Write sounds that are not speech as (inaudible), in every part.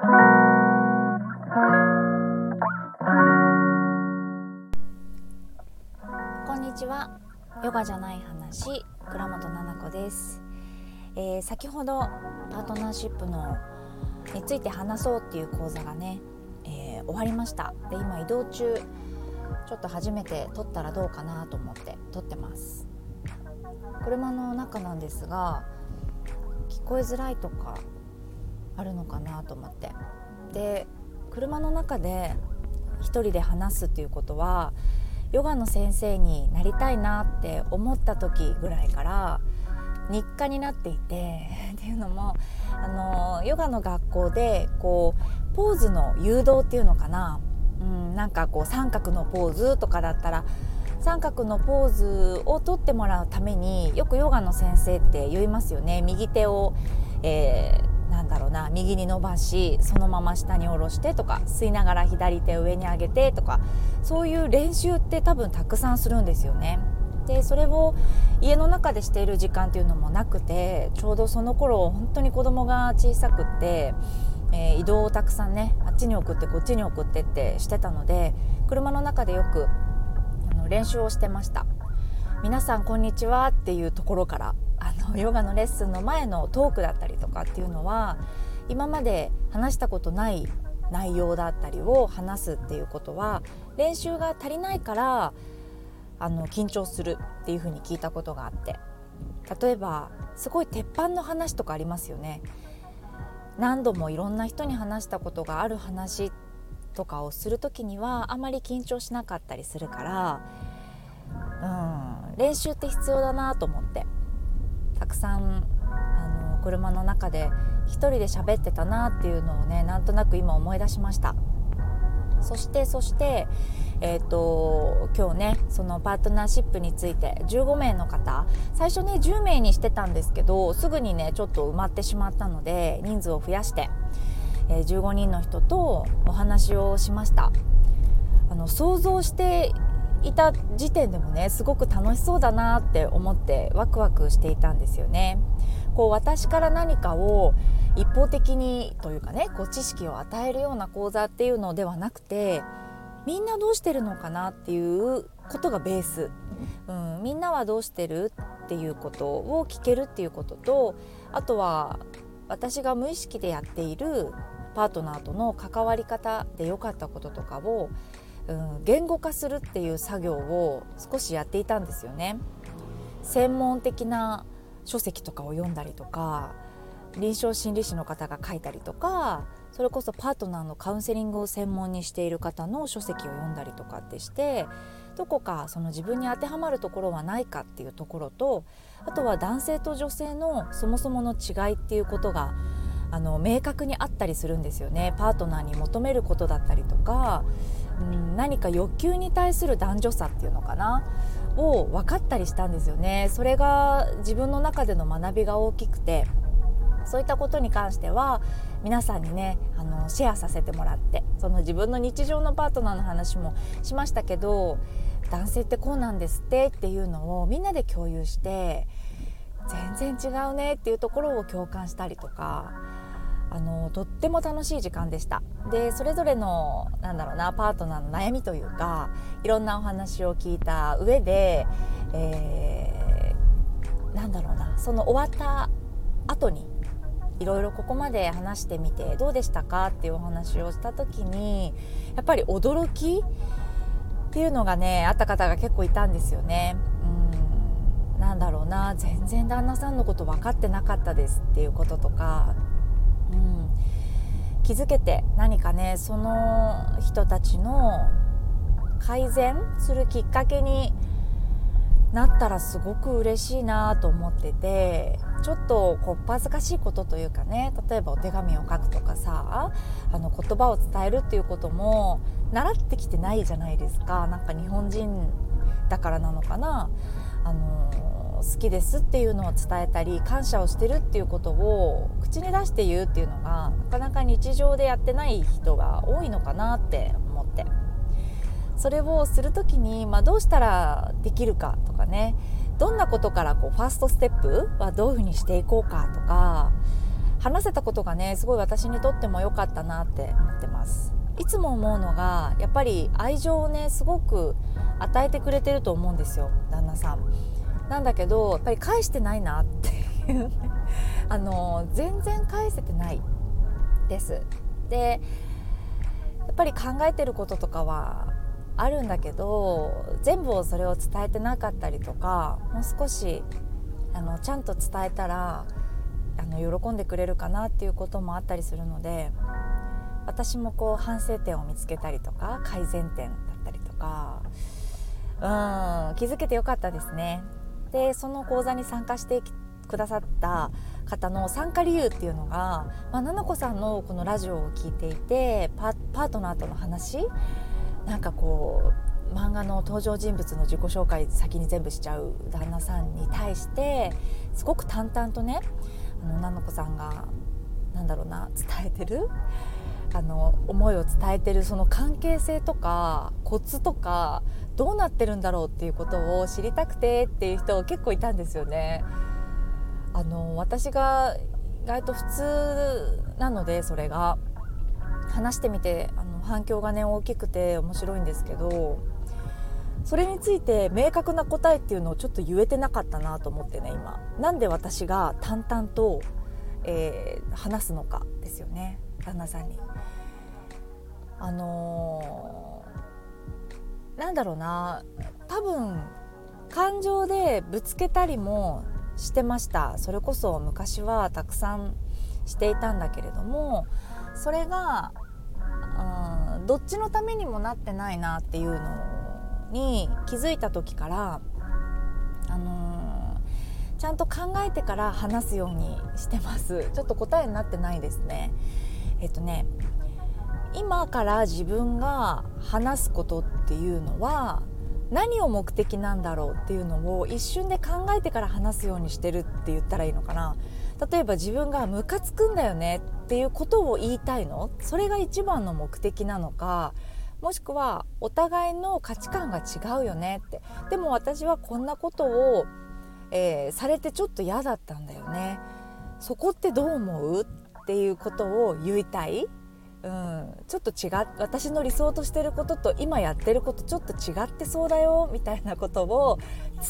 こんにちは。ヨガじゃない話倉本々子です、えー、先ほどパートナーシップのについて話そうっていう講座がね、えー、終わりました。で今移動中。ちょっと初めて撮ったらどうかなと思って撮ってます。車の中なんですが聞こえづらいとかあるのかなと思って。で車の中で一人で話すっていうことはヨガの先生になりたいなって思った時ぐらいから日課になっていてっていうのもあのヨガの学校でこうポーズの誘導っていうのかな、うん、なんかこう三角のポーズとかだったら三角のポーズをとってもらうためによくヨガの先生って言いますよね。右手を、えー、だろうな右に伸ばしそのまま下に下ろしてとか吸いながら左手上に上げてとかそういう練習って多分たくさんするんですよね。でそれを家の中でしている時間っていうのもなくてちょうどその頃本当に子供が小さくって、えー、移動をたくさんねあっちに送ってこっちに送ってってしてたので車の中でよくあの練習をしてました「皆さんこんにちは」っていうところからあのヨガのレッスンの前のトークだったりとかっていうのは今まで話したことない内容だったりを話すっていうことは練習が足りないからあの緊張するっていうふうに聞いたことがあって。例えばすごい鉄板の話とかありますよね。何度もいろんな人に話したことがある話とかをする時にはあまり緊張しなかったりするからうん練習って必要だなと思って。たくさんあの車の中で一人で喋ってたなっていうのをねなんとなく今思い出しました。そしてそしてえーと、今日ねそのパートナーシップについて15名の方最初ね10名にしてたんですけどすぐにねちょっと埋まってしまったので人数を増やして、えー、15人の人とお話をしました。あの想像していた時点でもねすごく楽しそうだなって思ってワクワクしていたんですよね。こう私から何かを一方的にというかねこう知識を与えるような講座っていうのではなくてみんなどうしてるのかなっていうことがベース、うん、みんなはどうしてるっていうことを聞けるっていうこととあとは私が無意識でやっているパートナーとの関わり方で良かったこととかを、うん、言語化するっていう作業を少しやっていたんですよね。専門的な書籍とかを読んだりとか臨床心理士の方が書いたりとかそれこそパートナーのカウンセリングを専門にしている方の書籍を読んだりとかってしてどこかその自分に当てはまるところはないかっていうところとあとは男性と女性のそもそもの違いっていうことがあの明確にあったりするんですよねパートナーに求めることだったりとか、うん、何か欲求に対する男女差っていうのかなを分かったりしたんですよね。それが自分の中での学びが大きくてそういったことに関しては皆さんにねあのシェアさせてもらってその自分の日常のパートナーの話もしましたけど男性ってこうなんですってっていうのをみんなで共有して全然違うねっていうところを共感したりとかあのとっても楽しい時間でしたでそれぞれのなんだろうなパートナーの悩みというかいろんなお話を聞いた上で、えー、なんだろうなその終わった後にいろいろここまで話してみてどうでしたかっていうお話をした時にやっぱり驚きっていうのがねあった方が結構いたんですよね。うんなんだろうな全然旦那さんのこと分かってなかったですっていうこととか、うん、気づけて何かねその人たちの改善するきっかけになったらすごく嬉しいなと思っててちょっとこっぱずかしいことというかね例えばお手紙を書くとかさあの言葉を伝えるっていうことも習ってきてないじゃないですか。なんか日本人だからなのかな。あの好きですっていうのを伝えたり感謝をしてるっていうことを口に出して言うっていうのがなかなか日常でやってない人が多いのかなって思って。それをする時に、まあ、どうしたらできるかとかね。どんなことからこうファーストステップはどういうふうにしていこうかとか。話せたことがねすごい私にとっても良かったなって思ってます。いつも思うのがやっぱり愛情をねすごく与えてくれてると思うんですよ旦那さん。なんだけどやっぱり返してないなっていう (laughs) あの全然返せてないですでやっぱり考えてることとかはあるんだけど全部をそれを伝えてなかったりとかもう少しあのちゃんと伝えたらあの喜んでくれるかなっていうこともあったりするので私もこう反省点を見つけたりとか改善点だったりとかうん気づけてよかったですね。でその講座に参加してくださった方の参加理由っていうのが、まあ、菜々子さんのこのラジオを聞いていてパートナーとの話。なんかこう漫画の登場人物の自己紹介先に全部しちゃう旦那さんに対してすごく淡々とねあの菜々子さんがなんだろうな伝えてるあの思いを伝えてるその関係性とかコツとかどうなってるんだろうっていうことを知りたくてっていう人結構いたんですよね。あの私が意外と普通なのでそれが。話してみてあの反響がね大きくて面白いんですけどそれについて明確な答えっていうのをちょっと言えてなかったなと思ってね今。なんで私が淡々と、えー、話すのかですよね。旦那さんに。あのー、なんだろうな。多分感情でぶつけたりもしてました。それこそ昔はたくさんしていたんだけれどもそれが、うん、どっちのためにもなってないなっていうのに気づいた時から、あのー、ちゃんと考えてから話すようにしてます。ちょっと答えになってないですね。えっとね今から自分が話すことっていうのは何を目的なんだろうっていうのを一瞬で考えてから話すようにしてるって言ったらいいのかな。例えば自分がムカつくんだよねっていうことを言いたいの？それが一番の目的なのか。もしくはお互いの価値観が違うよねって。でも私はこんなことを、えー、されてちょっと嫌だったんだよね。そこってどう思う？っていうことを言いたい。うん、ちょっと違私の理想としてることと今やってることちょっと違ってそうだよ。みたいなことを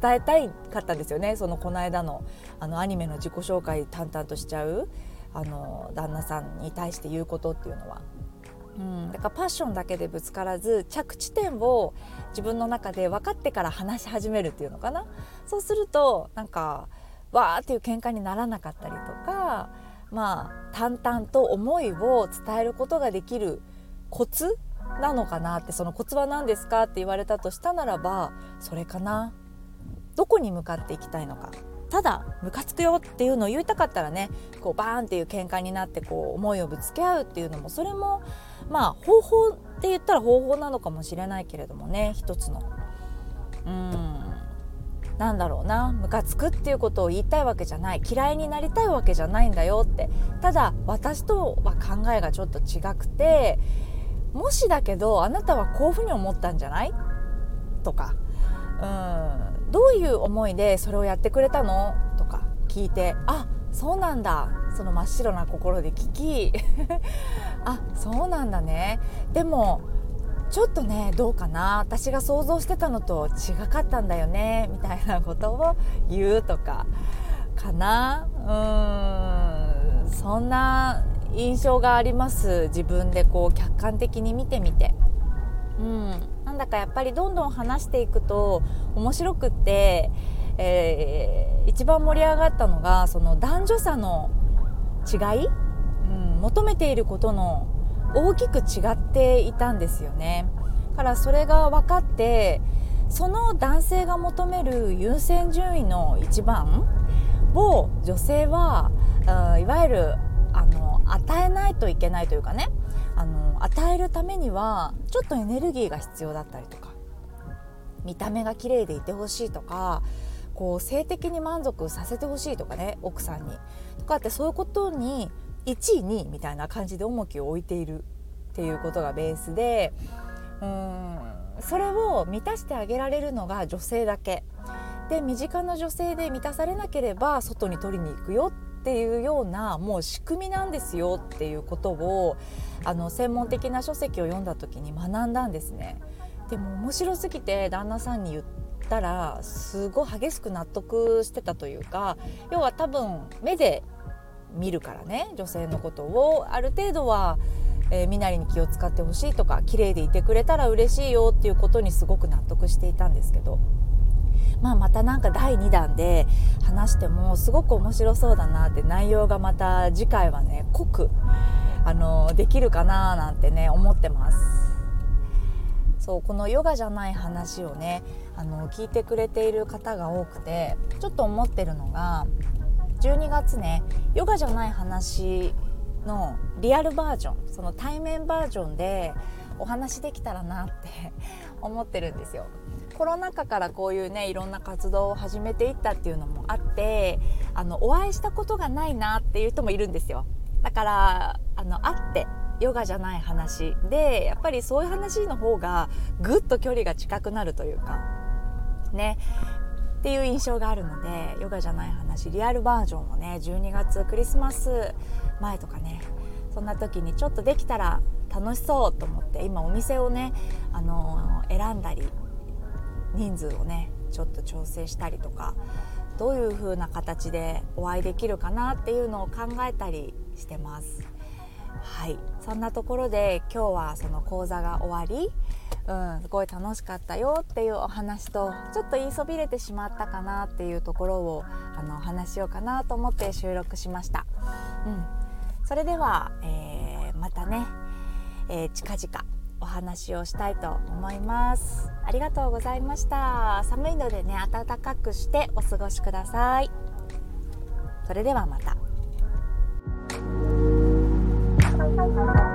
伝えたいかったんですよね。そのこの間のあのアニメの自己紹介淡々としちゃう。あの旦那さんに対して言うことっていうのは。うん、だからパッションだけでぶつからず着地点を自分の中で分かってから話し始めるっていうのかな。そうするとなんかわーっていう喧嘩にならなかったりとか。まあ淡々と思いを伝えることができるコツなのかなってそのコツは何ですかって言われたとしたならばそれかなどこに向かっていきたいのか。ただムカつくよっていうのを言いたかったらねこうバーンっていう喧嘩になってこう思いをぶつけ合うっていうのもそれもまあ方法って言ったら方法なのかもしれないけれどもね一つの。うん。なんだろうなムカつくっていうことを言いたいわけじゃない。嫌いになりたいわけじゃないんだよって。ただ私とは考えがちょっと違くてもしだけどあなたはこういうふうに思ったんじゃない？とか。うん。どういう思いでそれをやってくれたの？とか。聞いてあそうなんだ。その真っ白な心で聞き。(laughs) あそうなんだね。でもちょっとねどうかな。私が想像してたのと違かったんだよねみたいなことを言うとかかな。うーん。そんな印象があります。自分でこう客観的に見てみて。うん、なんだかやっぱりどんどん話していくと面白くって、えー、一番盛り上がったのがその男女差の違い、うん、求めていることの大きく違っていたんですよね。からそれが分かってその男性が求める優先順位の一番を女性は、うん、いわゆるあの与えないといけないというかねあの与えるためにはちょっとエネルギーが必要だったりとか見た目が綺麗でいてほしいとかこう性的に満足させてほしいとかね奥さんにとかってそういうことに1位2位みたいな感じで重きを置いているっていうことがベースでうんそれを満たしてあげられるのが女性だけで身近な女性で満たされなければ外に取りに行くよっていうようなもう仕組みなんですよっていうことをあの専門的な書籍を読んだ時に学んだんですね。でも面白すぎて旦那さんに言ったらすごい激しく納得してたというか要は多分目で見るからね女性のことをある程度は、えー、身なりに気を使ってほしいとか綺麗でいてくれたら嬉しいよっていうことにすごく納得していたんですけど。まあ、またなんか第2弾で話してもすごく面白そうだなって内容がまた次回はね濃くあのできるかななんてね思ってます。そうこのヨガじゃない話をねあの聞いてくれている方が多くてちょっと思ってるのが12月ねヨガじゃない話のリアルバージョンその対面バージョンでお話できたらなって (laughs) 思ってるんですよ。コロナ禍からこういうねいろんな活動を始めていったっていうのもあってあのお会いしたことがないなっていう人もいるんですよ。だからあの会ってヨガじゃない話でやっぱりそういう話の方がぐっと距離が近くなるというかねっていう印象があるのでヨガじゃない話リアルバージョンをね12月クリスマス前とかねそんな時にちょっとできたら楽しそうと思って今お店をね、あのー、選んだり人数をねちょっと調整したりとかどういう風な形でお会いできるかなっていうのを考えたりしてます。はい。そんなところで今日はその講座が終わりうん、すごい楽しかったよっていうお話とちょっと言いそびれてしまったかなっていうところをあの話しようかなと思って収録しました。うん、それでは、えー、またね、えー、近々お話をしたいと思います。ありがとうございました。寒いのでね暖かくしてお過ごしください。それではまた。Música